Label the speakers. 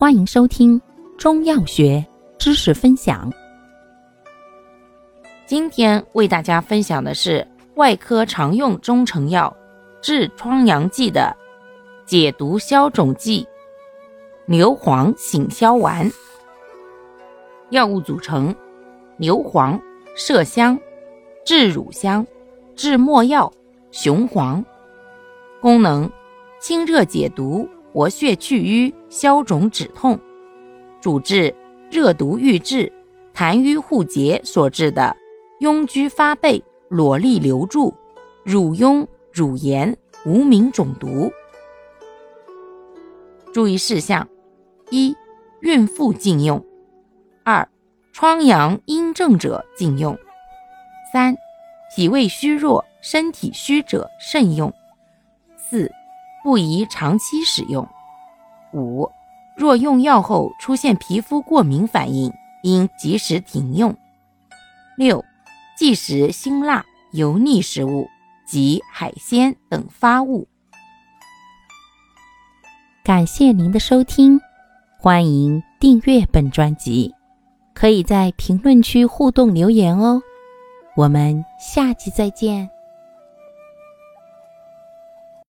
Speaker 1: 欢迎收听中药学知识分享。
Speaker 2: 今天为大家分享的是外科常用中成药治疮疡剂的解毒消肿剂牛黄醒消丸。药物组成：牛黄、麝香、炙乳香、制没药、雄黄。功能：清热解毒。活血祛瘀、消肿止痛，主治热毒郁滞、痰瘀互结所致的痈疽发背、裸粒流注、乳痈、乳炎、无名肿毒。注意事项：一、孕妇禁用；二、疮疡阴症者禁用；三、脾胃虚弱、身体虚者慎用；四。不宜长期使用。五，若用药后出现皮肤过敏反应，应及时停用。六，忌食辛辣、油腻食物及海鲜等发物。
Speaker 1: 感谢您的收听，欢迎订阅本专辑，可以在评论区互动留言哦。我们下期再见。